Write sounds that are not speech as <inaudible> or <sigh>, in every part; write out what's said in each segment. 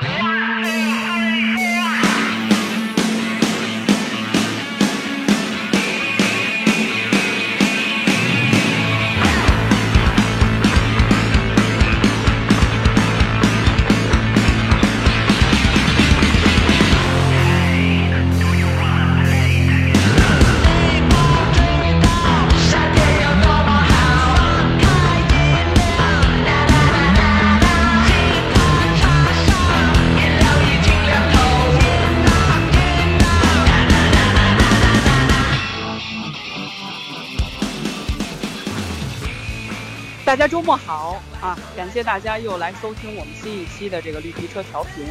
大周末好啊！感谢大家又来收听我们新一期的这个绿皮车调频。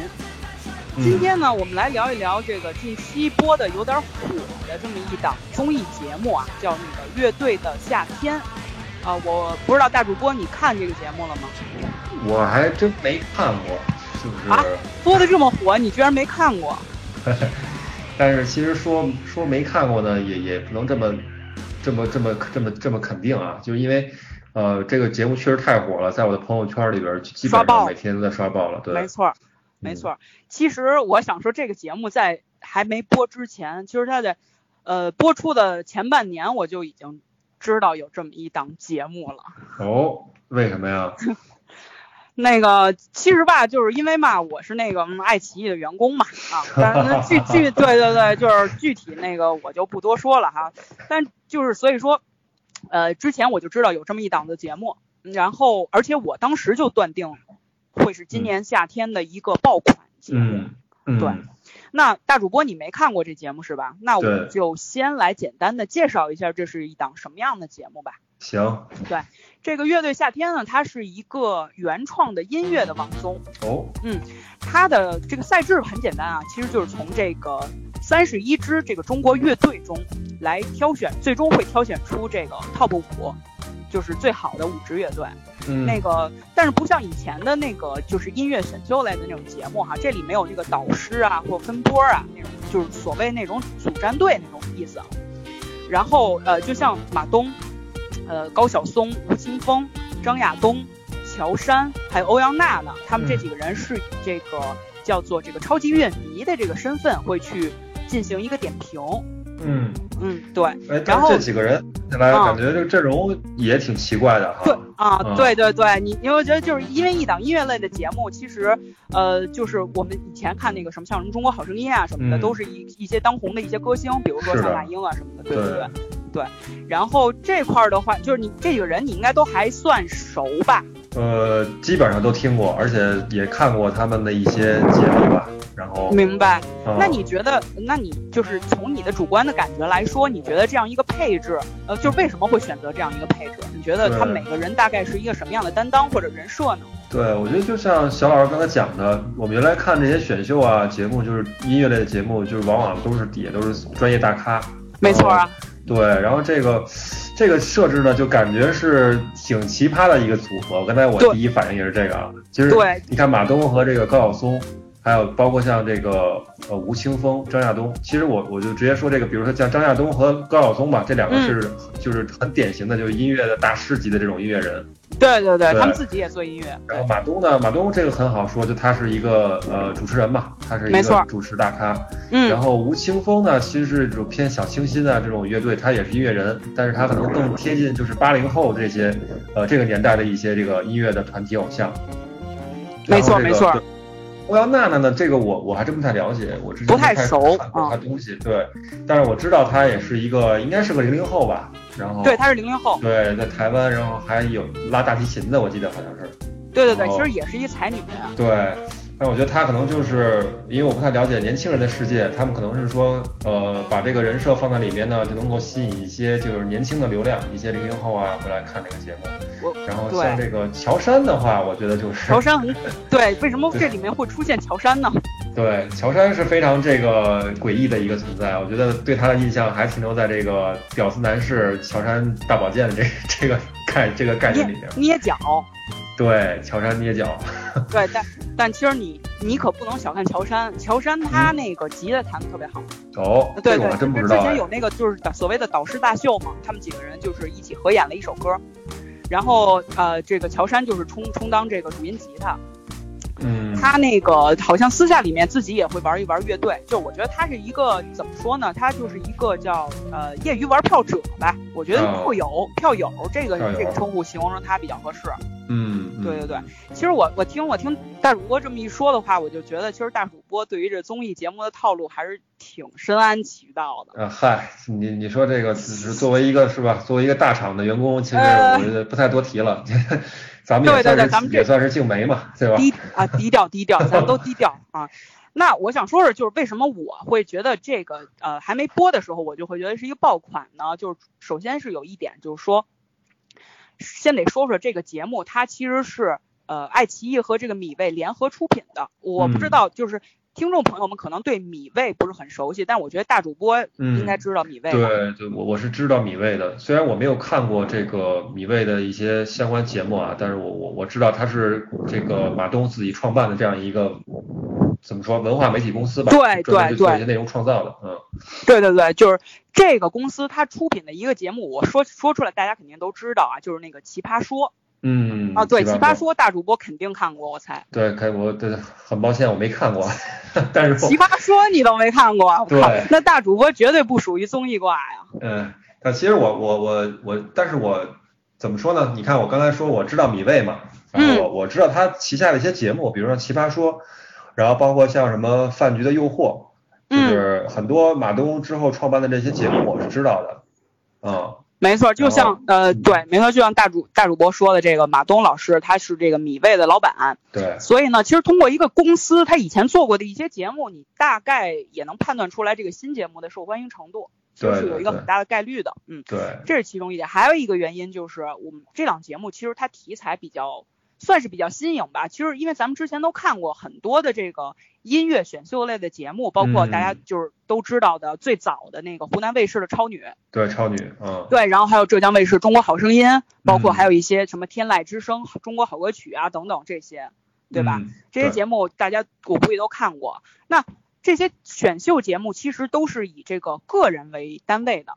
今天呢，我们来聊一聊这个近期播的有点火的这么一档综艺节目啊，叫那个《乐队的夏天》啊。我不知道大主播你看这个节目了吗？我还真没看过，是不是？啊，播的这么火，你居然没看过？<laughs> 但是其实说说没看过呢，也也不能这么这么这么这么这么肯定啊，就是因为。呃，这个节目确实太火了，在我的朋友圈里边，基本上每天都在刷爆了。对，没错，没错。其实我想说，这个节目在还没播之前，其实它在呃播出的前半年，我就已经知道有这么一档节目了。哦，为什么呀？<laughs> 那个其实吧，就是因为嘛，我是那个爱奇艺的员工嘛，啊，但具具对对对，就是具体那个我就不多说了哈。但就是所以说。呃，之前我就知道有这么一档子节目，然后而且我当时就断定会是今年夏天的一个爆款节目。嗯，对。那大主播你没看过这节目是吧？那我们就先来简单的介绍一下这是一档什么样的节目吧。行。对，这个乐队夏天呢，它是一个原创的音乐的网综。哦。嗯，它的这个赛制很简单啊，其实就是从这个三十一支这个中国乐队中。来挑选，最终会挑选出这个 top 五，就是最好的五支乐队。嗯，那个，但是不像以前的那个，就是音乐选秀类的那种节目哈，这里没有这个导师啊或分波啊那种，就是所谓那种组战队那种意思。然后呃，就像马东、呃高晓松、吴青峰、张亚东、乔杉，还有欧阳娜娜，他们这几个人是以这个叫做这个超级乐迷的这个身份会去进行一个点评。嗯嗯对，哎，然后这几个人看来感觉这个阵容也挺奇怪的哈。对啊，对对对，你因为我觉得就是因为一档音乐类的节目，其实呃就是我们以前看那个什么像什么中国好声音啊什么的，都是一一些当红的一些歌星，比如说像那英啊什么的，对对对对。然后这块儿的话，就是你这几个人你应该都还算熟吧？呃，基本上都听过，而且也看过他们的一些节目吧。然后明白，那你觉得，那你就是从你的主观的感觉来说，你觉得这样一个配置，呃，就为什么会选择这样一个配置？你觉得他每个人大概是一个什么样的担当或者人设呢？对，我觉得就像小老师刚才讲的，我们原来看这些选秀啊节目，就是音乐类的节目，就是往往都是底下都是专业大咖。没错啊。对，然后这个这个设置呢，就感觉是挺奇葩的一个组合。刚才我第一反应也是这个啊。其实，对，你看马东和这个高晓松。还有包括像这个呃吴青峰、张亚东，其实我我就直接说这个，比如说像张亚东和高晓松吧，这两个是就是很典型的，就是音乐的大师级的这种音乐人。对对对，他们自己也做音乐。然后马东呢，马东这个很好说，就他是一个呃主持人嘛，他是一个主持大咖。嗯。然后吴青峰呢，其实是这种偏小清新啊这种乐队，他也是音乐人，但是他可能更贴近就是八零后这些呃这个年代的一些这个音乐的团体偶像。没错没错。欧阳娜娜呢？这个我我还真不太了解，我之前不太熟看过她东西，对，但是我知道她也是一个，应该是个零零后吧，然后对，她是零零后，对，在台湾，然后还有拉大提琴的，我记得好像是，对对对，其实也是一才女，对。但我觉得他可能就是因为我不太了解年轻人的世界，他们可能是说，呃，把这个人设放在里面呢，就能够吸引一些就是年轻的流量，一些零零后啊会来看这个节目。然后像这个乔杉的话，我觉得就是乔杉很 <laughs> 对，为什么这里面会出现乔杉呢？<laughs> 对，乔杉是非常这个诡异的一个存在，我觉得对他的印象还停留在这个屌丝男士乔杉大保健这这个概这个概念里面。捏脚。对，乔杉捏脚。<laughs> 对，但但其实你你可不能小看乔杉，乔杉他那个吉他弹的特别好。哦，对对，真不知道。之前有那个就是所谓的导师大秀嘛，他们几个人就是一起合演了一首歌，然后呃，这个乔杉就是充充当这个主音吉他。嗯，他那个好像私下里面自己也会玩一玩乐队，就我觉得他是一个怎么说呢？他就是一个叫呃业余玩票者吧。我觉得票友票友这个这个称呼形容他比较合适。嗯，对对对。其实我我听我听大主播这么一说的话，我就觉得其实大主播对于这综艺节目的套路还是挺深谙其道的。啊嗨，你你说这个只是作为一个是吧？作为一个大厂的员工，其实我觉得不太多提了。咱们也算是也算是静梅嘛，对吧？低啊，低调低调，咱都低调 <laughs> 啊。那我想说说，就是为什么我会觉得这个呃还没播的时候，我就会觉得是一个爆款呢？就是首先是有一点，就是说，先得说说这个节目，它其实是呃爱奇艺和这个米未联合出品的。我不知道，就是。听众朋友们可能对米未不是很熟悉，但我觉得大主播应该知道米未。对对，我我是知道米未的，虽然我没有看过这个米未的一些相关节目啊，但是我我我知道他是这个马东自己创办的这样一个怎么说文化媒体公司吧？对对对，做一些内容创造的，嗯。对对对，就是这个公司它出品的一个节目，我说说出来大家肯定都知道啊，就是那个《奇葩说》。嗯啊，对，奇葩说大主播肯定看过，我猜。对，看我对，很抱歉我没看过，但是奇葩说你都没看过，对，那大主播绝对不属于综艺挂呀。嗯，但其实我我我我，但是我怎么说呢？你看我刚才说我知道米未嘛，然后我我知道他旗下的一些节目，比如说奇葩说，然后包括像什么饭局的诱惑，就是很多马东之后创办的这些节目我是知道的，嗯。没错，就像呃，对，没错，就像大主大主播说的，这个马东老师他是这个米味的老板，对，所以呢，其实通过一个公司他以前做过的一些节目，你大概也能判断出来这个新节目的受欢迎程度，就是有一个很大的概率的，嗯，对，这是其中一点，还有一个原因就是我们这档节目其实它题材比较。算是比较新颖吧。其实，因为咱们之前都看过很多的这个音乐选秀类的节目，包括大家就是都知道的最早的那个湖南卫视的《超女》，对，《超女》，嗯，对，然后还有浙江卫视《中国好声音》，包括还有一些什么《天籁之声》《中国好歌曲》啊等等这些，对吧？这些节目大家我估计都看过。那这些选秀节目其实都是以这个个人为单位的，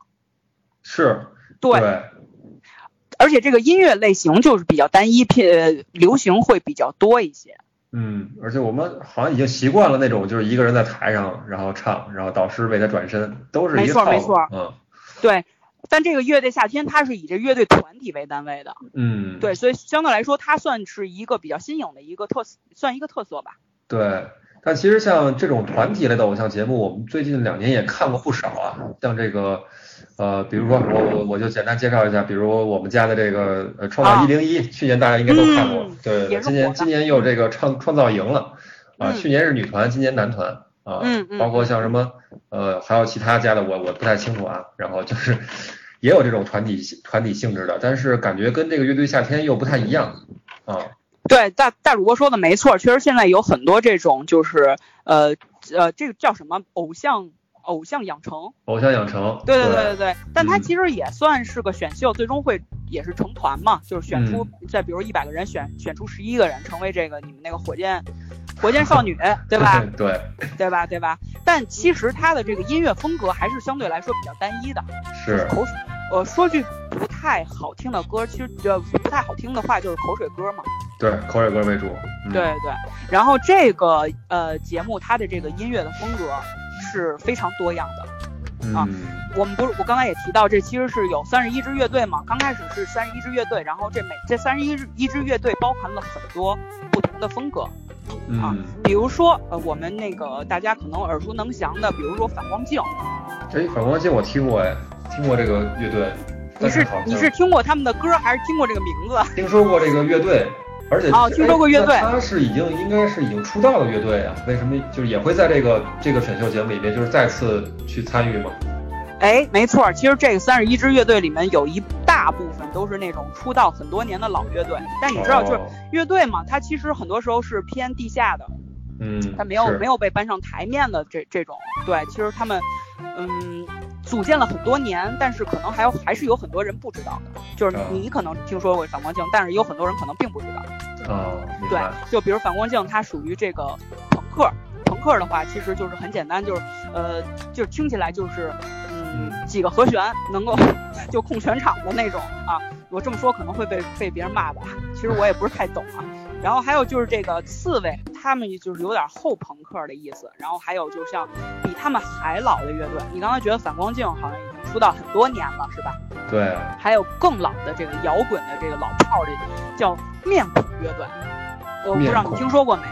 是，对。而且这个音乐类型就是比较单一，偏流行会比较多一些。嗯，而且我们好像已经习惯了那种，就是一个人在台上，然后唱，然后导师为他转身，都是没错没错。嗯，对。但这个乐队夏天，它是以这乐队团体为单位的。嗯，对，所以相对来说，它算是一个比较新颖的一个特色，算一个特色吧。对。但其实像这种团体类的偶像节目，我们最近两年也看过不少啊，像这个。呃，比如说我我我就简单介绍一下，比如我们家的这个呃创造一零一，去年大家应该都看过，对，今年今年又这个创创造营了，啊，去年是女团，今年男团啊，包括像什么呃还有其他家的我我不太清楚啊，然后就是也有这种团体团体性质的，但是感觉跟这个乐队夏天又不太一样啊。对，大大主播说的没错，确实现在有很多这种就是呃呃这个叫什么偶像。偶像养成，偶像养成，对对对对对，但它其实也算是个选秀，最终会也是成团嘛，就是选出再比如一百个人选选出十一个人成为这个你们那个火箭火箭少女，<laughs> 对吧？对，对吧？对吧？但其实它的这个音乐风格还是相对来说比较单一的，是。口水，呃，说句不太好听的歌，其实呃不太好听的话就是口水歌嘛，对，口水歌为主，对对，然后这个呃节目它的这个音乐的风格。是非常多样的啊，我们不是我刚才也提到，这其实是有三十一支乐队嘛。刚开始是三十一支乐队，然后这每这三十一一支乐队包含了很多不同的风格啊，比如说呃我们那个大家可能耳熟能详的，比如说反光镜。哎，反光镜我听过哎，听过这个乐队。你是你是听过他们的歌，还是听过这个名字？听说过这个乐队。而且哦，听说过乐队，他是已经应该是已经出道的乐队啊，为什么就是也会在这个这个选秀节目里面就是再次去参与吗？哎，没错，其实这个三十一支乐队里面有一大部分都是那种出道很多年的老乐队，但你知道就是乐队嘛，它其实很多时候是偏地下的，嗯，它没有没有被搬上台面的这这种，对，其实他们嗯。组建了很多年，但是可能还有还是有很多人不知道的，就是你可能听说过反光镜，但是有很多人可能并不知道。哦，对，就比如反光镜，它属于这个朋克。朋克的话，其实就是很简单，就是呃，就是听起来就是嗯几个和弦能够 <laughs> 就控全场的那种啊。我这么说可能会被被别人骂吧，其实我也不是太懂啊。然后还有就是这个刺猬。他们就是有点后朋克的意思。然后还有就像比他们还老的乐队，你刚才觉得反光镜好像已经出道很多年了，是吧？对。还有更老的这个摇滚的这个老炮儿的叫面孔乐队，我不知道你听说过没？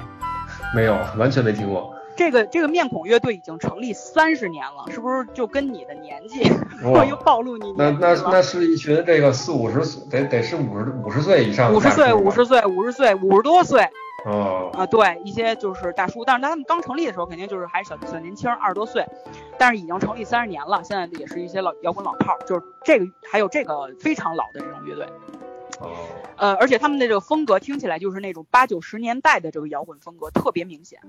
没有，完全没听过。这个这个面孔乐队已经成立三十年了，是不是就跟你的年纪？我 <laughs> 又暴露你那那那是一群这个四五十岁，得得是五十五十岁以上。五十岁，五十岁，五十岁，五十多岁。哦。啊，对，一些就是大叔，但是他们刚成立的时候肯定就是还小小年轻，二十多岁，但是已经成立三十年了，现在也是一些老摇滚老炮，就是这个还有这个非常老的这种乐队。哦，呃，而且他们的这个风格听起来就是那种八九十年代的这个摇滚风格，特别明显。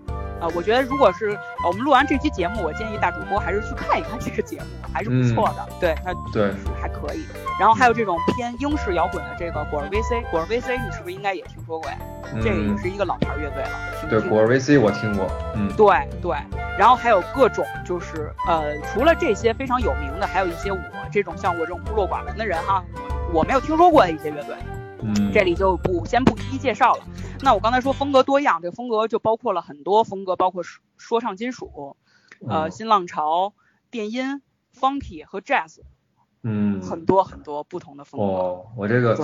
啊，我觉得如果是我们录完这期节目，我建议大主播还是去看一看这个节目，还是不错的。对，它对还可以。然后还有这种偏英式摇滚的这个果儿 VC，果儿 VC 你是不是应该也听说过呀？这个也是一个老牌乐队了。对，果儿 VC 我听过。嗯，对对。然后还有各种就是呃，除了这些非常有名的，还有一些我这种像我这种孤陋寡闻的人哈。我没有听说过的一些乐队，嗯，这里就不先不一一介绍了。那我刚才说风格多样，这个风格就包括了很多风格，包括说说唱金属，呃，新浪潮、电音、funky 和 jazz，嗯，很多很多不同的风格。哦，我这个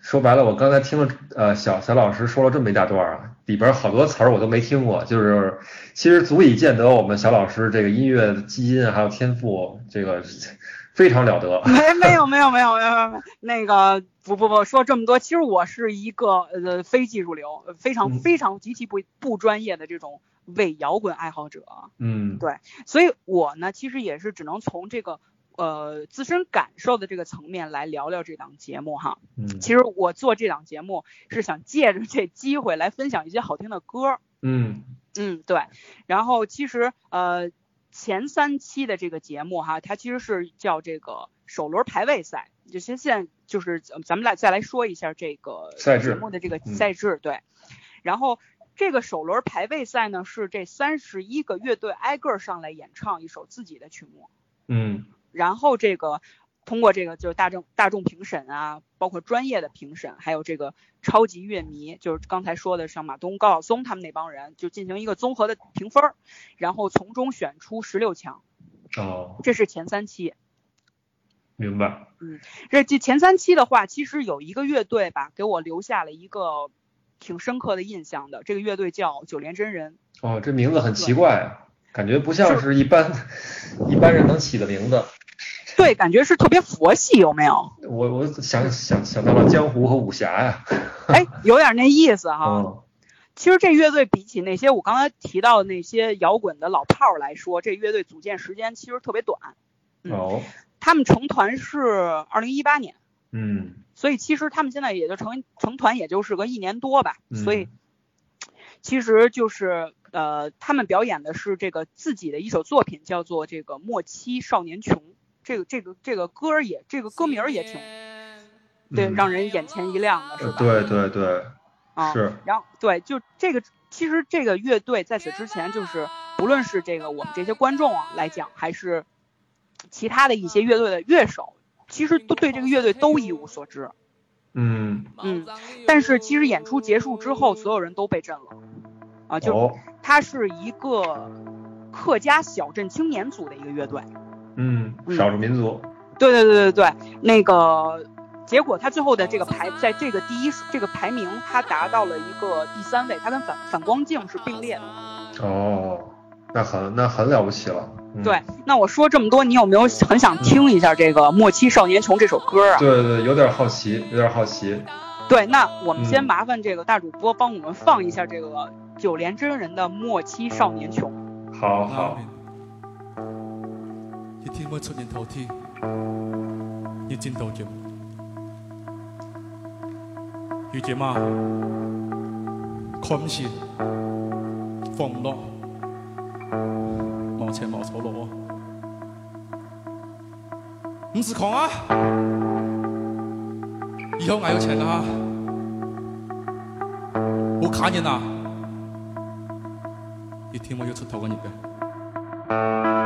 说白了，我刚才听了呃小小老师说了这么一大段啊，里边好多词儿我都没听过，就是其实足以见得我们小老师这个音乐的基因还有天赋，这个。非常了得，没没有没有没有没有没有。那个不不不说这么多，其实我是一个呃非技术流，非常非常极其不不专业的这种伪摇滚爱好者，嗯，对，所以我呢其实也是只能从这个呃自身感受的这个层面来聊聊这档节目哈，嗯，其实我做这档节目是想借着这机会来分享一些好听的歌，嗯。嗯对，然后其实呃。前三期的这个节目哈，它其实是叫这个首轮排位赛，就先现就是咱们来再来说一下这个赛制节目的这个赛制对。然后这个首轮排位赛呢，是这三十一个乐队挨个上来演唱一首自己的曲目，嗯，然后这个。通过这个就是大众大众评审啊，包括专业的评审，还有这个超级乐迷，就是刚才说的像马东、高晓松他们那帮人，就进行一个综合的评分，然后从中选出十六强。哦，这是前三期。明白。嗯，这这前三期的话，其实有一个乐队吧，给我留下了一个挺深刻的印象的。这个乐队叫九连真人。哦，这名字很奇怪，感觉不像是一般 <laughs> 一般人能起的名字。对，感觉是特别佛系，有没有？我我想想想到了江湖和武侠呀。哎，有点那意思哈。其实这乐队比起那些我刚才提到的那些摇滚的老炮儿来说，这乐队组建时间其实特别短。哦。他们成团是二零一八年。嗯。所以其实他们现在也就成成团也就是个一年多吧。所以其实就是呃，他们表演的是这个自己的一首作品，叫做这个《莫欺少年穷》。这个这个这个歌也这个歌名也挺，对，让人眼前一亮的是吧？对对对，啊，是。然后对，就这个其实这个乐队在此之前就是不论是这个我们这些观众啊来讲，还是其他的一些乐队的乐手，其实都对这个乐队都一无所知。嗯嗯，但是其实演出结束之后，所有人都被震了啊！就他是一个客家小镇青年组的一个乐队。嗯，少数民族。对对对对对，那个结果他最后的这个排，在这个第一这个排名，他达到了一个第三位，他跟反反光镜是并列的。哦，那很那很了不起了。对，那我说这么多，你有没有很想听一下这个《莫欺少年穷》这首歌啊？对对，有点好奇，有点好奇。对，那我们先麻烦这个大主播帮我们放一下这个九连真人的《莫欺少年穷》。好好。一天要出人头天，你知道着？遇见嘛，看唔起，放唔落，冇钱冇错咯，唔是狂啊！以后我有钱啊，我卡人啊，一天我要出头嘅日嘅。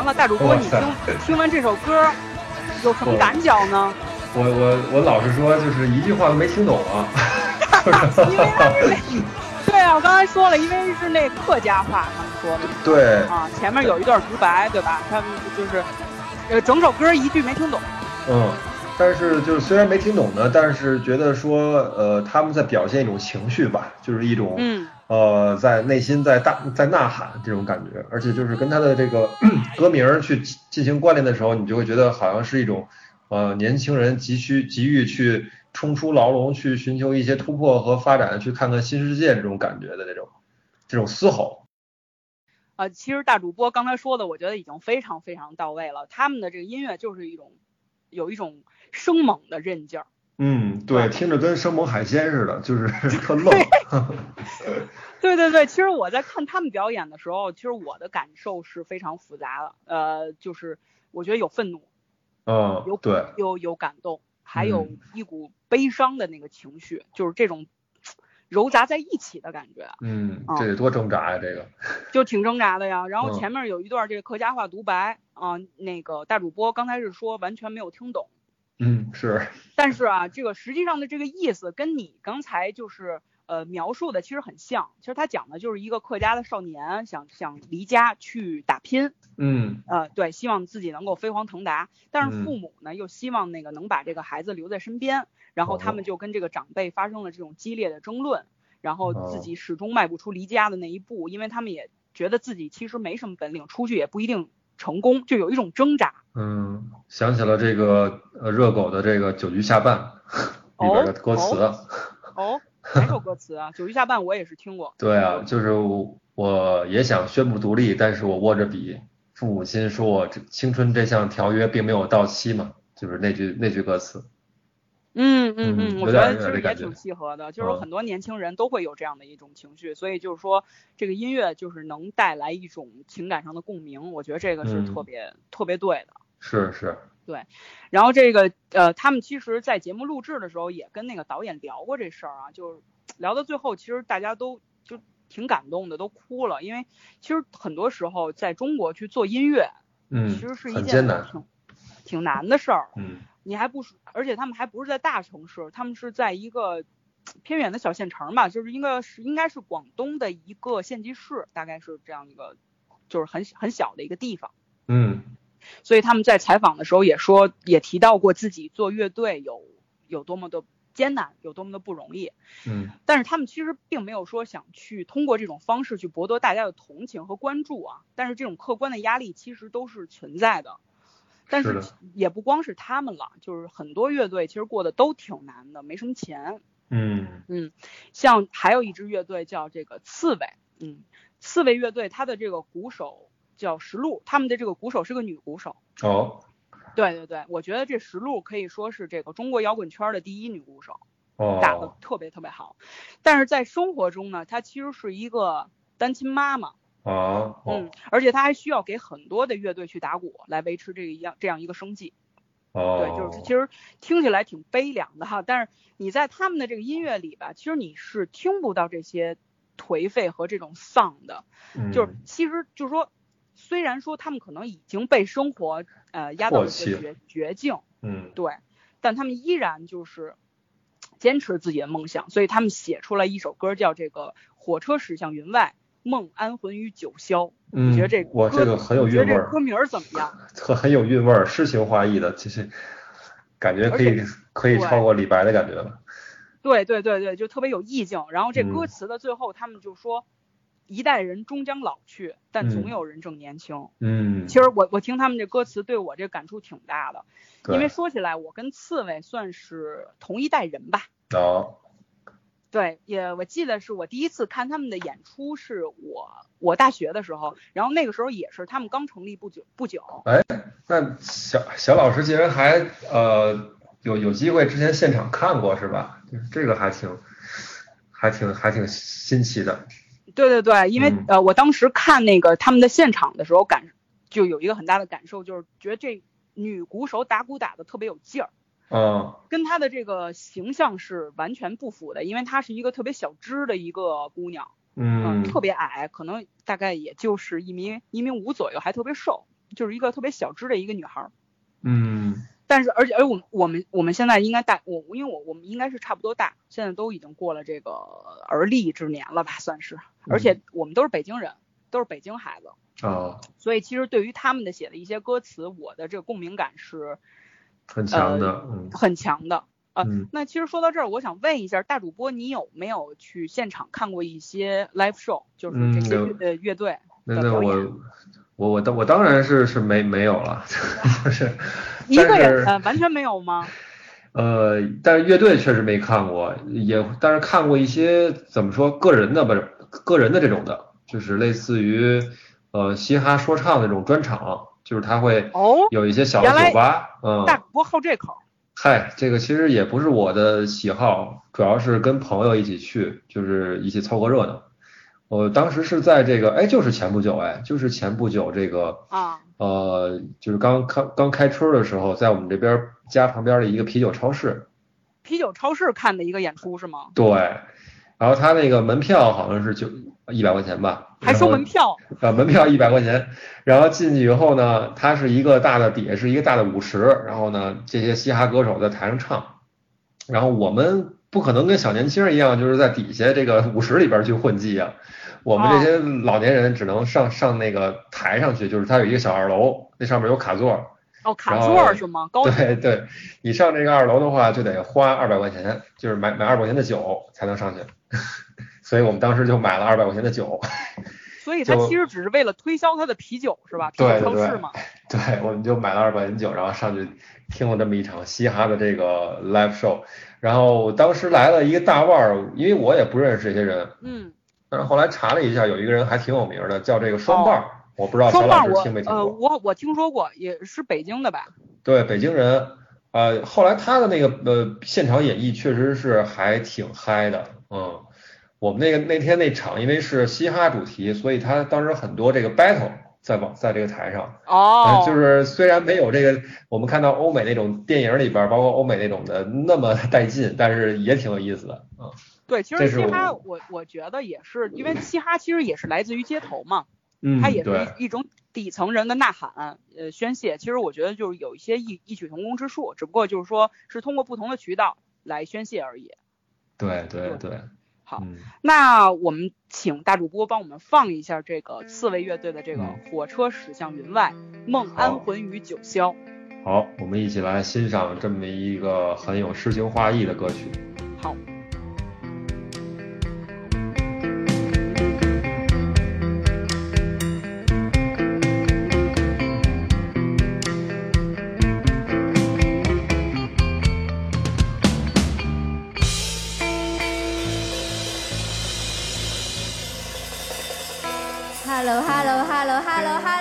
完了，大主播你听听完这首歌有什么感觉呢？我我我老实说，就是一句话都没听懂啊。<laughs> 因为他是那，对啊，我刚才说了，因为是那客家话，他们说的对，啊，前面有一段独白，对吧？他们就是，呃，整首歌一句没听懂。嗯，但是就是虽然没听懂呢，但是觉得说，呃，他们在表现一种情绪吧，就是一种，嗯呃，在内心在大在呐喊这种感觉，而且就是跟他的这个 <clears throat> 歌名去进行关联的时候，你就会觉得好像是一种，呃，年轻人急需急于去冲出牢笼，去寻求一些突破和发展，去看看新世界这种感觉的那种这种嘶吼。呃，其实大主播刚才说的，我觉得已经非常非常到位了。他们的这个音乐就是一种有一种生猛的韧劲儿。嗯，对，听着跟生猛海鲜似的，就是 <laughs> 特愣。<laughs> 对对对，其实我在看他们表演的时候，其实我的感受是非常复杂的。呃，就是我觉得有愤怒，嗯有，对，有有感动，还有嗯一股悲伤的那个情绪，就是这种揉杂在一起的感觉，嗯，哦这得多挣扎呀，这个。就挺挣扎的呀。然后嗯前面有一段这个客家话独白啊、那个大主播刚才是说完全没有听懂，嗯，是，<laughs> 但是啊，这个实际上的这个意思跟你刚才就是呃描述的其实很像。其实他讲的就是一个客家的少年想想离家去打拼，嗯。呃，对，希望自己能够飞黄腾达，但是嗯。父母呢又希望那个能把这个孩子留在身边，然后他们哦。就跟这个长辈发生了这种激烈的争论，然后自哦。己始终迈不出离家的那一步，因为他们也觉得自己其实没什么本领，出去也不一定成功，就有一种挣扎。嗯，想起了这个呃热狗的这个酒局下半里边的歌词。哦，哪首歌词啊？酒局下半我也是听过。<laughs> 对啊，就是我我也想宣布独立，但是我握着笔，父母亲说我这青春这项条约并没有到期嘛，就是那句那句歌词。嗯嗯嗯嗯，我觉得有点有其实也挺契合的，就是嗯。很多年轻人都会有这样的一种情绪，所以就是说这个音乐就是能带来一种情感上的共鸣，我觉得这个是嗯。特别特别对的。是是，对然后这个呃，他们其实，在节目录制的时候也跟那个导演聊过这事儿啊，就是 <tsk> 聊到最后，其实大家都就挺感动的，都哭了，因为其实很多时候在中国去做音乐，嗯其实是一件挺挺难的事儿。嗯你还不是，而且他们还不是在大城市，他们是在一个偏远的小县城吧，就是应该是应该是广东的一个县级市，大概是这样一个，就是很很小的一个地方。嗯所以他们在采访的时候也说，也提到过自己做乐队有有多么的艰难，有多么的不容易。嗯但是他们其实并没有说想去通过这种方式去博得大家的同情和关注啊。但是这种客观的压力其实都是存在的。但是也不光是他们了，就是很多乐队其实过得都挺难的，没什么钱。嗯嗯，像还有一支乐队叫这个刺猬，嗯，刺猬乐队它的这个鼓手叫石璐，他们的这个鼓手是个女鼓手。哦对对对，我觉得这石璐可以说是这个中国摇滚圈的第一女鼓手，打得哦特别特别好。但是在生活中呢，她其实是一个单亲妈妈，哦嗯哦，而且他还需要给很多的乐队去打鼓来维持这个一样这样一个生计。哦，对，就是其实听起来挺悲凉的哈，但是你在他们的这个音乐里吧，其实你是听不到这些颓废和这种丧的，就是嗯。其实就是说，虽然说他们可能已经被生活呃压到了一个绝绝境，嗯。对，但他们依然就是坚持自己的梦想，所以他们写出来一首歌叫这个“火车驶向云外，梦安魂于九霄”。嗯，你觉得这我这个很有韵味儿，这歌名儿怎么样？<laughs> 很很有韵味儿，诗情画意的，其实感觉可以可以超过李白的感觉了。对对对对，就特别有意境。然后这嗯歌词的最后，他们就说，一代人终将老去，但总嗯有人正年轻。嗯，其实我我听他们这歌词，对我这感触挺大的。因为说起来，我跟刺猬算是同一代人吧。哦，对，也我记得是我第一次看他们的演出，是我我大学的时候，然后那个时候也是他们刚成立不久不久。哎那小小老师竟然还呃有有机会之前现场看过是吧？这个还挺还挺还挺新奇的。对对对，因为、嗯呃，我当时看那个他们的现场的时候感，就有一个很大的感受，就是觉得这女鼓手打鼓打的特别有劲儿。嗯。跟她的这个形象是完全不符的，因为她是一个特别小只的一个姑娘，嗯特别矮，可能大概也就是一米一米五左右，还特别瘦，就是一个特别小只的一个女孩儿。嗯。但是而且而我我们我们现在应该大我因为我我们应该是差不多大，现在都已经过了这个而立之年了吧，算是，而且我们都是北京人，都是北京孩子，哦，所以其实对于他们的写的一些歌词，我的这个共鸣感是很强的，嗯很强的。呃，嗯那其实说到这儿，我想问一下大主播，你有没有去现场看过一些 live show，就是这些乐队那那的表演？我我我当我当然是是没没有了，<laughs> 就是 <laughs> 一个人呃完全没有吗？<laughs> 呃，但是乐队确实没看过，也但是看过一些怎么说个人的不是个人的这种的，就是类似于呃嘻哈说唱那种专场，就是他会哦，有一些小的酒吧，嗯，大主播好这口。嗨，这个其实也不是我的喜好，主要是跟朋友一起去，就是一起凑个热闹。我当时是在这个，哎，就是前不久，哎，就是前不久这个，啊，呃，就是刚开刚开春的时候，在我们这边家旁边的一个啤酒超市，啤酒超市看的一个演出是吗？对，然后他那个门票好像是就一百块钱吧，还收门票？呃，门票一百块钱，然后进去以后呢，它是一个大的底下是一个大的舞池，然后呢，这些嘻哈歌手在台上唱，然后我们不可能跟小年轻人一样，就是在底下这个舞池里边去混迹啊，我们这些老年人只能上上那个台上去，就是它有一个小二楼，那上面有卡座，哦，卡座是吗？高对对，你上这个二楼的话，就得花二百块钱，就是买买二百块钱的酒才能上去，所以我们当时就买了二百块钱的酒。<laughs> 所以他其实只是为了推销他的啤酒是吧？啤酒对对对超市嘛。<laughs> 对，我们就买了二百元酒，然后上去听了这么一场嘻哈的这个 live show。然后当时来了一个大腕儿，因为我也不认识这些人，嗯，但是后来查了一下，有一个人还挺有名的，叫这个双棒儿，我不知道小双老师听没听过呃？我我听说过，也是北京的吧？对，北京人。呃，后来他的那个呃现场演绎确实是还挺嗨的，嗯，我们那个那天那场因为是嘻哈主题，所以他当时很多这个 battle 在网在这个台上。哦嗯，，就是虽然没有这个我们看到欧美那种电影里边，包括欧美那种的那么带劲，但是也挺有意思的。嗯，对，其实嘻哈我我我觉得也是，因为嘻哈其实也是来自于街头嘛，嗯它也是对，一一种底层人的呐喊，呃，宣泄。其实我觉得就是有一些异异曲同工之处，只不过就是说是通过不同的渠道来宣泄而已。对对对，好，嗯，那我们请大主播帮我们放一下这个刺猬乐队的这个嗯《火车驶向云外，梦安魂与九霄》。好，我们一起来欣赏这么一个很有诗情画意的歌曲。好，hello hello hello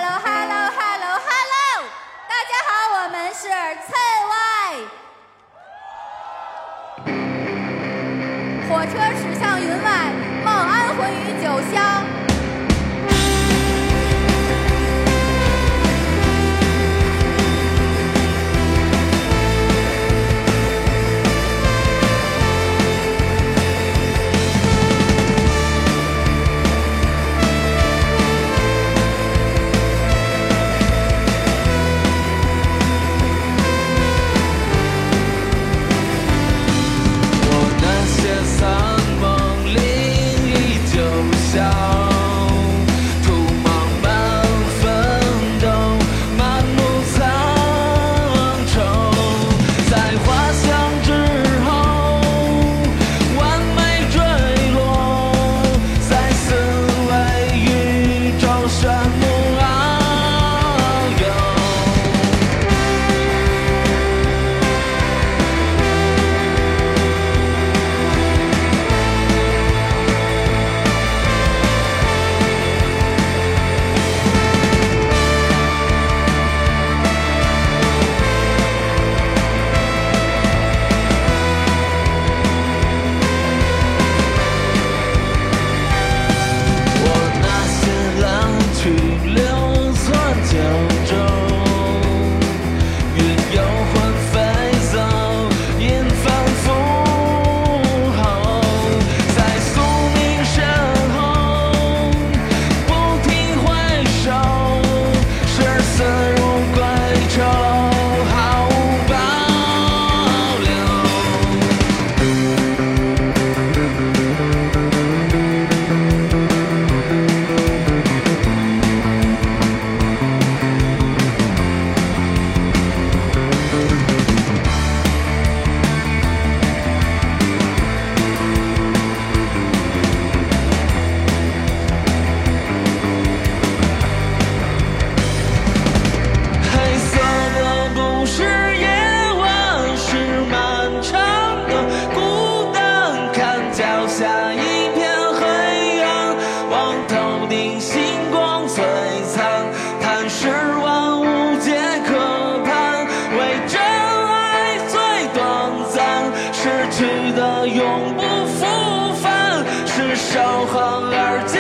守候而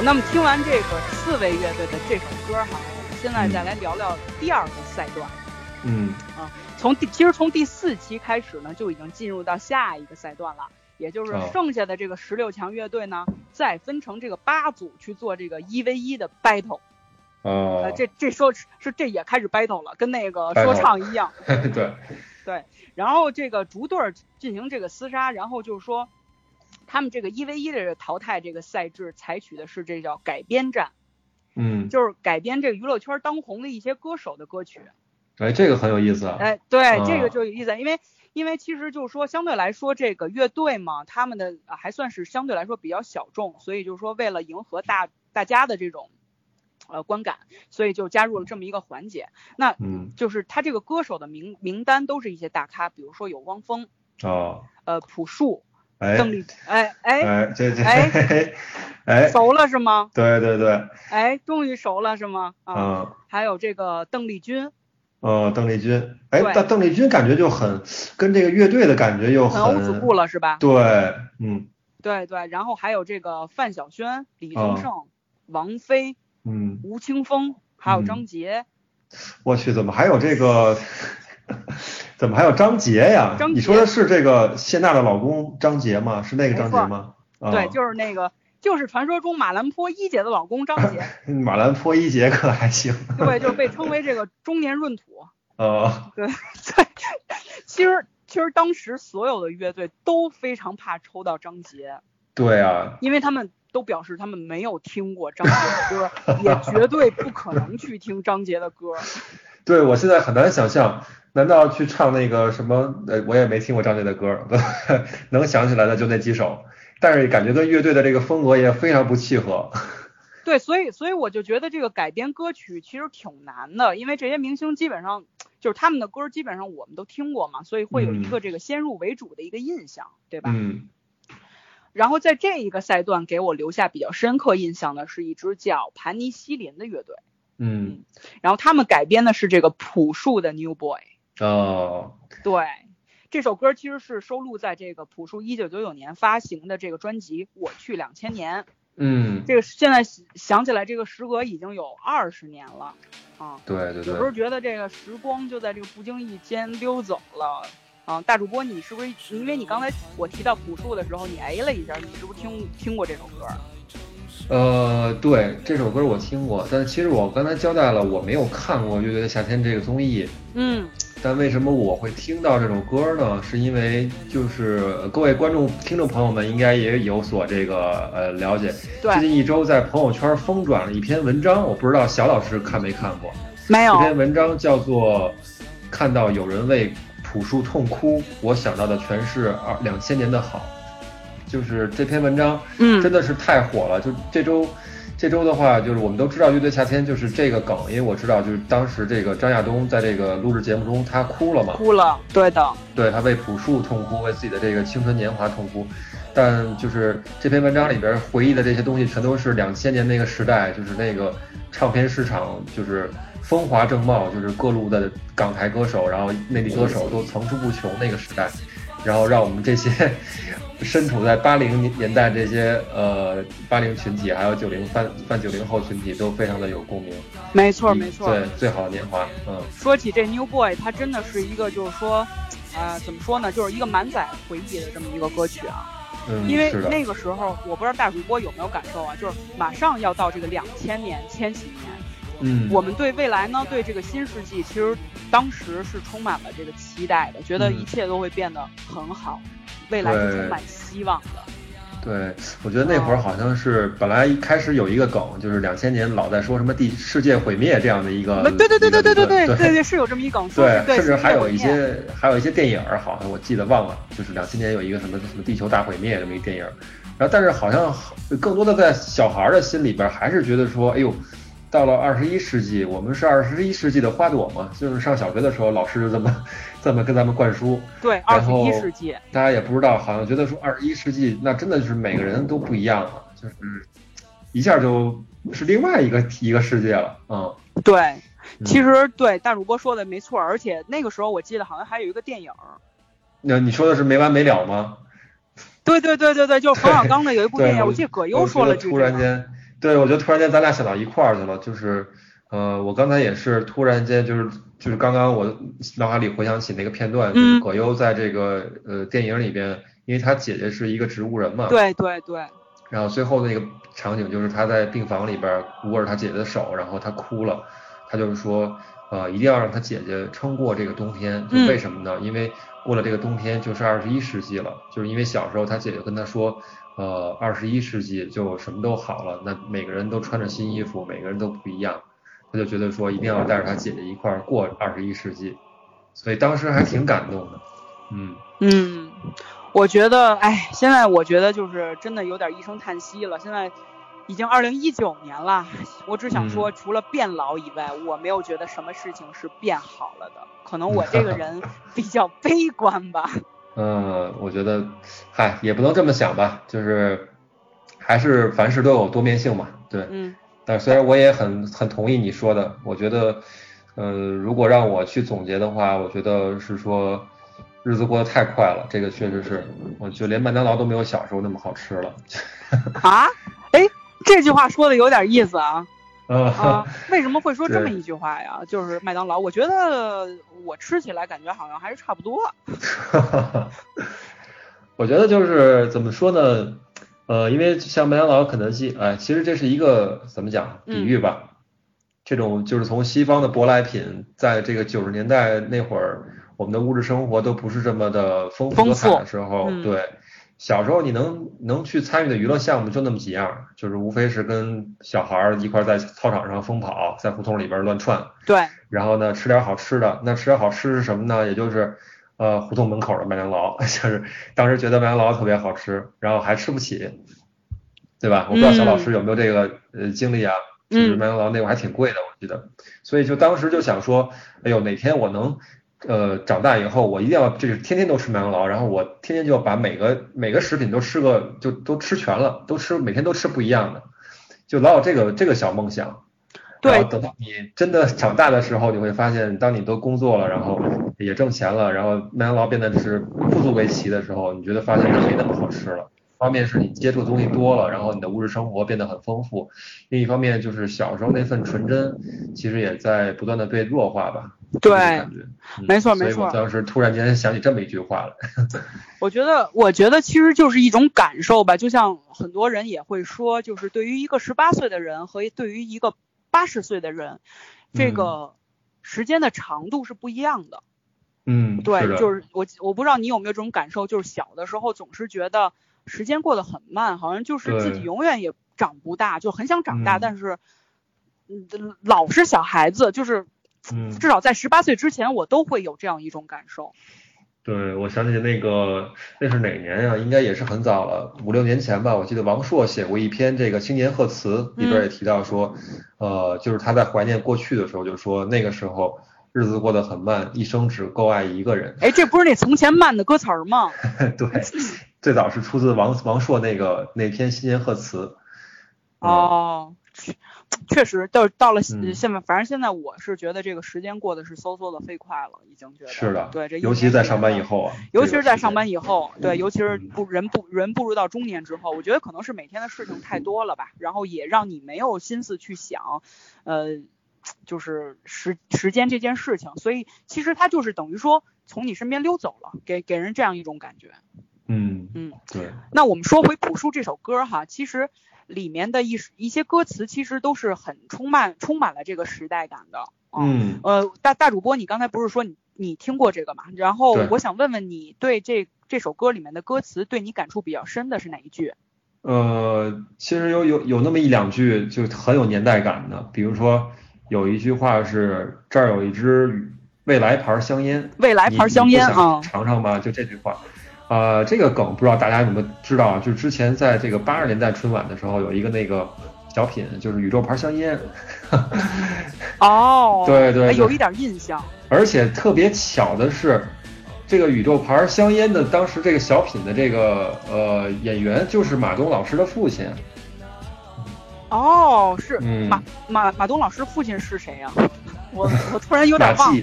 好，那么听完这个刺猬乐队的这首歌哈，我们现在再来聊聊第二个赛段。嗯啊从第其实从第四期开始呢，就已经进入到下一个赛段了，也就是哦剩下的这个十六强乐队呢，再分成这个八组去做这个一 v 一的 battle。哦呃，，这这说是这也开始 battle 了，跟那个说唱一样。<laughs> 对，对，然后这个逐对进行这个厮杀，然后就是说，他们这个一 v 一的这个淘汰这个赛制采取的是这叫改编战，嗯，就是改编这个娱乐圈当红的一些歌手的歌曲。哎，这个很有意思啊。哎，对，啊这个就有意思，因为因为其实就是说，相对来说，这个乐队嘛，他们的啊还算是相对来说比较小众，所以就是说，为了迎合大大家的这种呃观感，所以就加入了这么一个环节。那嗯，就是他这个歌手的名名单都是一些大咖，比如说有汪峰、哦，呃朴树、哎，邓丽，哎哎，哎，这这，哎哎，熟了是吗？对对对，哎，终于熟了是吗？啊，嗯，还有这个邓丽君，哦，邓丽君，哎，但邓丽君感觉就很跟这个乐队的感觉又很欧子库了是吧？对，嗯对对，然后还有这个范晓萱、李哦宗盛、王菲、嗯，吴青峰，还有嗯张杰。我去，怎么还有这个？怎么还有张杰呀？张杰你说的是这个谢娜的老公张杰吗？是那个张杰吗？啊，对，就是那个，就是传说中马兰坡一姐的老公张杰，<laughs> 马兰坡一姐可还行。对，就是被称为这个中年闰土。呃，对 <laughs> 对，其实其实当时所有的乐队都非常怕抽到张杰，对啊，因为他们都表示他们没有听过张杰的歌，<laughs> 也绝对不可能去听张杰的歌。对我现在很难想象，难道去唱那个什么？呃，我也没听过张杰的歌，<laughs> 能想起来的就那几首，但是感觉跟乐队的这个风格也非常不契合。<laughs> 对，所以所以我就觉得这个改编歌曲其实挺难的，因为这些明星基本上就是他们的歌基本上我们都听过嘛，所以会有一个这个先入为主的一个印象，对吧？嗯然后在这一个赛段给我留下比较深刻印象的是一支叫盘尼西林的乐队，嗯然后他们改编的是这个朴树的《New Boy》。哦对，这首歌其实是收录在这个朴树一九九九年发行的这个专辑《我去两千年》。嗯，这个现在想起来，这个时隔已经有二十年了啊。对对对有时候，觉得这个时光就在这个不经意间溜走了啊！大主播，你是不是因为你刚才我提到朴树的时候，你哎了一下，你是不是听听过这首歌？呃，对这首歌我听过，但其实我刚才交代了，我没有看过《乐队的夏天》这个综艺。嗯，但为什么我会听到这首歌呢？是因为就是呃各位观众、听众朋友们应该也有所这个呃了解。最近一周在朋友圈疯转了一篇文章，我不知道小老师看没看过。没有这，篇文章叫做《看到有人为朴树痛哭，我想到的全是二两千年的好》。就是这篇文章，嗯真的是太火了。就这周，这周的话，就是我们都知道乐队夏天就是这个梗，因为我知道就是当时这个张亚东在这个录制节目中他哭了嘛，哭了，对的，对他为朴树痛哭，为自己的这个青春年华痛哭。但就是这篇文章里边回忆的这些东西，全都是两千年那个时代，就是那个唱片市场就是风华正茂，就是各路的港台歌手，然后内地歌手都层出不穷那个时代，然后让我们这些 <laughs> 身处在八零年代这些呃八零群体，还有九零泛泛九零后群体都非常的有共鸣。没错没错。对，最好的年华，嗯。说起这 New Boy，它真的是一个就是说，啊，怎么说呢，就是一个满载回忆的这么一个歌曲啊。嗯，因为那个时候我不知道大主播有没有感受啊，就是马上要到这个两千年千禧年，嗯，我们对未来呢，对这个新世纪，其实当时是充满了这个期待的，觉得一切都会变得很好，未来是充满希望的。对，我觉得那会儿好像是本来一开始有一个梗，就是两千年老在说什么地世界毁灭这样的一个，对对对对对对对对对是有这么一梗，对，甚至还有一些还有一些电影，好像我记得忘了，就是两千年有一个什么什么地球大毁灭这么一个电影，然后但是好像更多的在小孩的心里边还是觉得说，哎呦。到了二十一世纪，我们是二十一世纪的花朵嘛？就是上小学的时候，老师就这么 <laughs> 这么跟咱们灌输。对，二十一世纪，大家也不知道，好像觉得说二十一世纪那真的就是每个人都不一样了，就是一下就是另外一个一个世界了。嗯，对，其实对大主播说的没错，而且那个时候我记得好像还有一个电影。那你说的是没完没了吗？对对对对对，就是冯小刚的有一部电影，我记得葛优说了句。突然间。对，我觉得突然间咱俩想到一块儿去了，就是，呃，我刚才也是突然间就是就是刚刚我脑海里回想起那个片段，就是葛优在这个呃电影里边，因为他姐姐是一个植物人嘛，对对对，然后最后那个场景就是他在病房里边握着他姐姐的手，然后他哭了，他就是说，呃，一定要让他姐姐撑过这个冬天，就为什么呢？因为过了这个冬天就是二十一世纪了，就是因为小时候他姐姐跟他说。呃，二十一世纪就什么都好了，那每个人都穿着新衣服，每个人都不一样，他就觉得说一定要带着他姐姐一块儿过二十一世纪，所以当时还挺感动的。嗯嗯，我觉得，哎，现在我觉得就是真的有点一声叹息了。现在已经二零一九年了，我只想说，除了变老以外，我没有觉得什么事情是变好了的。可能 <laughs> 我这个人比较悲观吧。嗯，我觉得，嗨，也不能这么想吧，就是还是凡事都有多面性嘛，对。嗯。但虽然我也很很同意你说的，我觉得，呃，如果让我去总结的话，我觉得是说，日子过得太快了，这个确实是，我就连麦当劳都没有小时候那么好吃了。<laughs> 啊？哎，这句话说的有点意思啊。啊，<laughs> 为什么会说这么一句话呀？就是麦当劳，我觉得我吃起来感觉好像还是差不多。<laughs> 我觉得就是怎么说呢？呃，因为像麦当劳、肯德基，哎，其实这是一个怎么讲比喻吧？这种就是从西方的舶来品，在这个九十年代那会儿，我们的物质生活都不是这么的丰富多彩的时候，对。小时候你能能去参与的娱乐项目就那么几样，就是无非是跟小孩儿一块在操场上疯跑，在胡同里边乱窜。对。然后呢，吃点好吃的。那吃点好吃是什么呢？也就是，呃，胡同门口的麦当劳，<laughs> 就是当时觉得麦当劳特别好吃，然后还吃不起，对吧？我不知道小老师有没有这个呃经历啊？就是麦当劳那会儿还挺贵的，我记得。所以就当时就想说，哎呦，哪天我能。呃，长大以后我一定要就是天天都吃麦当劳，然后我天天就要把每个每个食品都吃个就都吃全了，都吃每天都吃不一样的，就老有这个这个小梦想。对。等到你真的长大的时候，你会发现，当你都工作了，然后也挣钱了，然后麦当劳变得是不足为奇的时候，你觉得发现它没那么好吃了。方面是你接触的东西多了，然后你的物质生活变得很丰富；另一方面就是小时候那份纯真，其实也在不断的被弱化吧。对，没错没错。所以我当时突然间想起这么一句话来。<laughs> 我觉得，我觉得其实就是一种感受吧，就像很多人也会说，就是对于一个十八岁的人和对于一个八十岁的人，这个时间的长度是不一样的。嗯，对，就是我我不知道你有没有这种感受，就是小的时候总是觉得。时间过得很慢，好像就是自己永远也长不大，就很想长大，但是，嗯，老是小孩子，就是，至少在十八岁之前，我都会有这样一种感受。对，我想起那个那是哪年呀？应该也是很早了，五六年前吧。我记得王朔写过一篇这个青年贺词，里边也提到说，呃，就是他在怀念过去的时候，就说那个时候，日子过得很慢，一生只够爱一个人。哎，这不是那从前慢的歌词儿吗？<laughs> 对，最早是出自王王朔那个那篇新年贺词。嗯哦，确 <tsk> 确实，到到了嗯。现在，反正现在我是觉得这个时间过得是嗖嗖的飞快了，已经觉得是的，对，这尤其是在上班以后啊，尤其是在上班以后，对，尤其是嗯。步人步人步入到中年之后，我觉得可能是每天的事情太多了吧，然后也让你没有心思去想，呃，就是时时间这件事情，所以其实它就是等于说从你身边溜走了，给给人这样一种感觉。嗯嗯，对，那我们说回《朴树》这首歌哈，其实里面的一一些歌词其实都是很充满充满了这个时代感的。啊嗯呃，大大主播，你刚才不是说你你听过这个嘛？然后我想问问你，对这这首歌里面的歌词，对你感触比较深的是哪一句？呃，其实有有有那么一两句就很有年代感的，比如说有一句话是这儿有一支未来牌香烟，未来牌香烟啊，尝尝吧？就这句话。呃，这个梗不知道大家有没有知道啊？就是之前在这个八十年代春晚的时候，有一个那个小品，就是宇宙牌香烟，哦，<laughs> 对对有一点印象。而且特别巧的是，这个宇宙牌香烟的当时这个小品的这个呃演员就是马东老师的父亲，哦，是嗯马马马东老师父亲是谁呀、我我突然有 <laughs> 点忘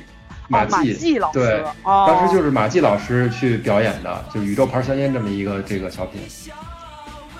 马季，季老师对，，哦，当时就是马季老师去表演的，就是宇宙牌香烟这么一个这个小品。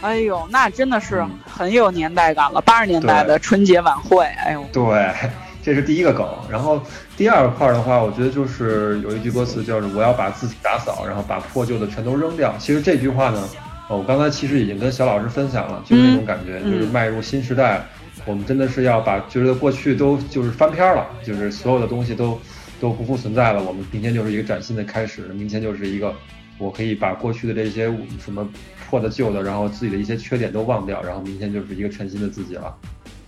哎呦，那真的是嗯很有年代感了，八十年代的春节晚会，哎呦，对，<laughs> 这是第一个梗。然后第二块的话，我觉得就是有一句歌词叫是“我要把自己打扫，然后把破旧的全都扔掉”。其实这句话呢，呃我刚才其实已经跟小老师分享了，就是那种感觉，嗯就是迈入新时代，我们真的是要把觉得过去都就是翻篇了，就是所有的东西都都不复存在了。我们明天就是一个崭新的开始，明天就是一个我可以把过去的这些什么破的旧的，然后自己的一些缺点都忘掉，然后明天就是一个全新的自己了。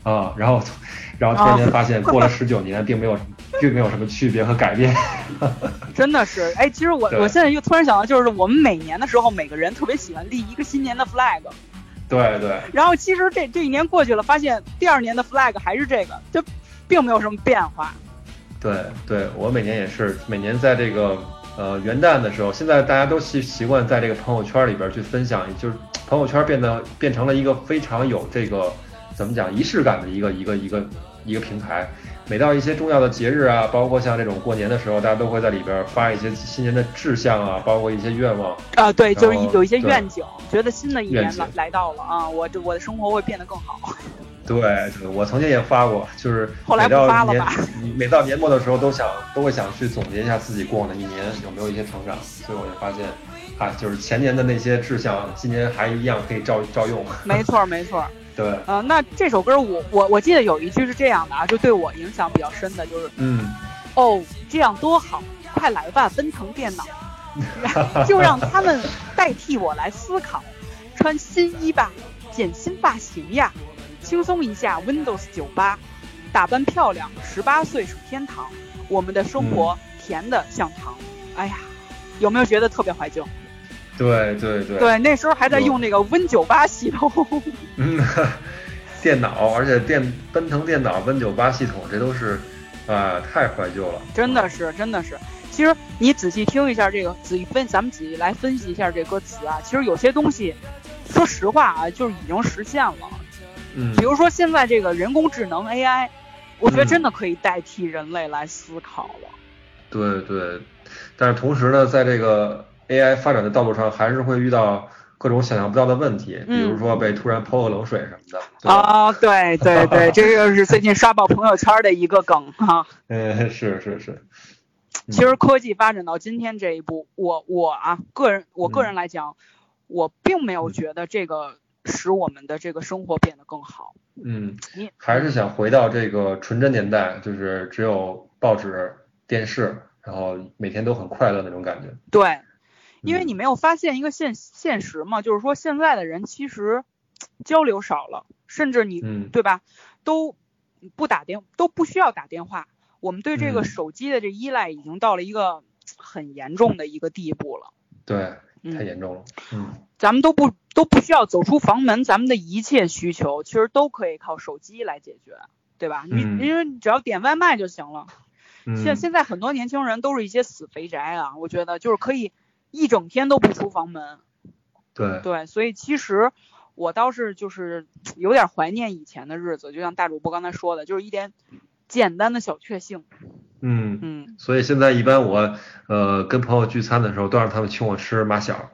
啊，然后，然后突然间发现过了十九年，并没有，并没有什么区别和改变。<laughs> 真的是，哎，其实我我现在又突然想到，就是我们每年的时候，每个人特别喜欢立一个新年的 flag，对对，然后其实这这一年过去了，发现第二年的 flag 还是这个，就并没有什么变化。对对，我每年也是，每年在这个呃元旦的时候，现在大家都习习惯在这个朋友圈里边去分享，就是朋友圈变得变成了一个非常有这个怎么讲仪式感的一个一个一个一个平台。每到一些重要的节日啊，包括像这种过年的时候，大家都会在里边发一些新年的志向啊，包括一些愿望。啊，对，就是有一些愿景，觉得新的一年来来到了啊，我这我的生活会变得更好。对，对我曾经也发过，就是后来不每到年发了吧 <laughs> 每到年末的时候，都想都会想去总结一下自己过往的一年有没有一些成长，所以我就发现，啊，就是前年的那些志向，今年还一样可以照照用。<laughs> 没错，没错。对，呃，那这首歌我我我记得有一句是这样的啊，就对我影响比较深的，就是嗯，哦，这样多好，快来吧，奔腾电脑，<laughs> 就让他们代替我来思考，穿新衣吧，剪新发型呀，轻松一下 Windows 九八，打扮漂亮，十八岁是天堂，我们的生活甜的像糖，哎呀，有没有觉得特别怀旧？对对对，对，那时候还在用那个 Win 九八系统。<laughs> 嗯，电脑，而且电奔腾电脑、Win 九八系统，这都是啊，太怀旧了。真的是，真的是。其实你仔细听一下这个，仔细分，咱们仔细来分析一下这歌词啊。其实有些东西，说实话啊，就是已经实现了。嗯。比如说现在这个人工智能 AI，我觉得嗯。真的可以代替人类来思考了。对对，但是同时呢，在这个 AI 发展的道路上，还是会遇到各种想象不到的问题，比如说被突然泼个冷水什么的。啊，对对对，<laughs> 这个是最近刷爆朋友圈的一个梗哈、嗯，是是是，嗯。其实科技发展到今天这一步，我我啊个人我个人来讲，我并没有嗯觉得这个使我们的这个生活变得更好。嗯你，还是想回到这个纯真年代，就是只有报纸、电视，然后每天都很快乐那种感觉。对，因为嗯你没有发现一个现现实嘛，就是说现在的人其实交流少了，甚至你嗯对吧，都不打电都不需要打电话，我们对这个嗯手机的这依赖已经到了一个很严重的一个地步了。对，嗯，太严重了。嗯，咱们都不都不需要走出房门，咱们的一切需求其实都可以靠手机来解决，对吧？你嗯因为你只要点外卖就行了。嗯，现现在很多年轻人都是一些死肥宅啊，我觉得就是可以一整天都不出房门。对，对，所以其实我倒是就是有点怀念以前的日子，就像大主播刚才说的，就是一点简单的小确幸。嗯，嗯，所以现在一般我呃跟朋友聚餐的时候，都让他们请我吃马小，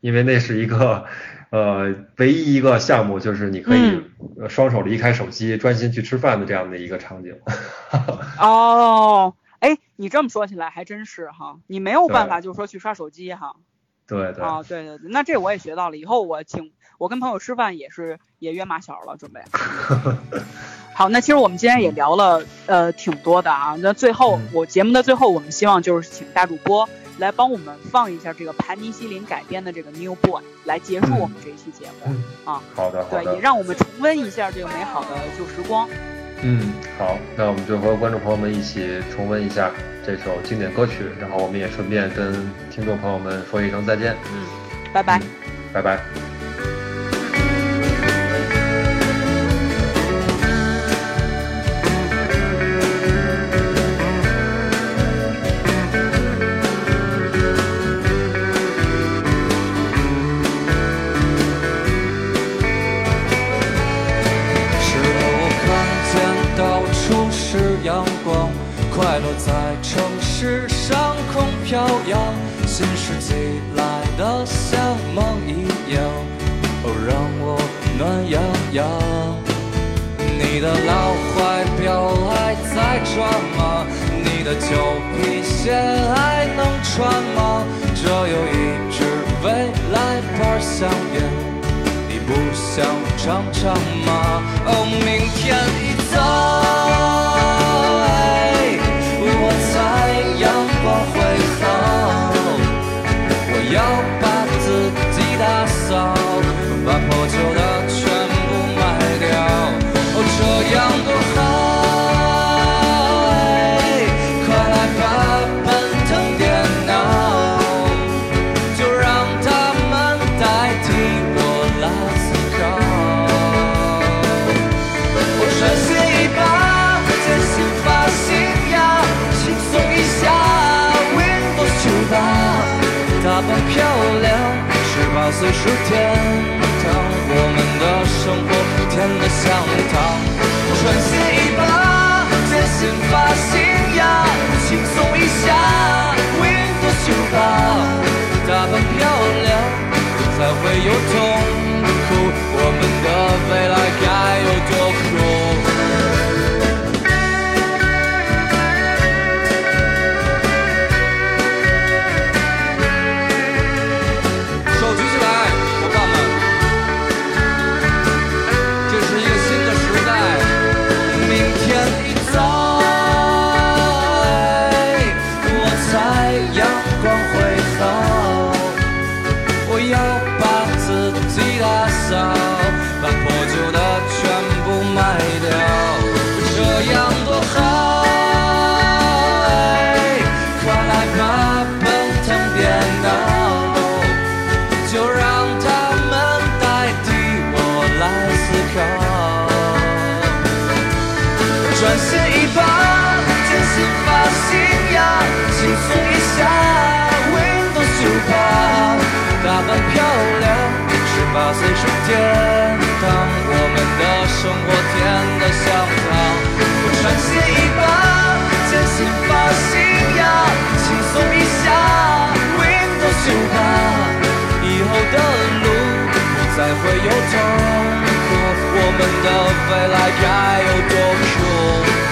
因为那是一个呃唯一一个项目，就是你可以双手离开手机，专心去吃饭的这样的一个场景。<laughs> 哦，哎，你这么说起来还真是哈，你没有办法就是说去刷手机哈。对对，啊，对对对，那这我也学到了，以后我请我跟朋友吃饭也是也约马小了，准备。<laughs> 好，那其实我们今天也聊了呃挺多的啊，那最后嗯我节目的最后，我们希望就是请大主播来帮我们放一下这个盘尼西林改编的这个 New Boy，来结束我们这一期节目。嗯啊，好的好对，也，让我们重温一下这个美好的旧时光。嗯，好，那我们就和观众朋友们一起重温一下这首经典歌曲，然后我们也顺便跟听众朋友们说一声再见，嗯，拜拜。拜拜。快乐在城市上空飘扬，新世纪来的像梦一样，哦，让我暖洋洋。你的老怀表还在转吗？你的旧皮鞋还能穿吗？这有一支未来牌香烟。你不想尝尝吗？哦，明天一早，甜得像糖。穿鞋一把，剪新发型呀，轻松一下，Windows 九八。打扮漂亮，才会有痛苦。我们十八岁是天堂，我们的生活甜得像糖。我穿鞋一把，剪新发型呀，轻松一下，Windows 九八，以后的路不再会有痛苦，我们的未来该有多酷？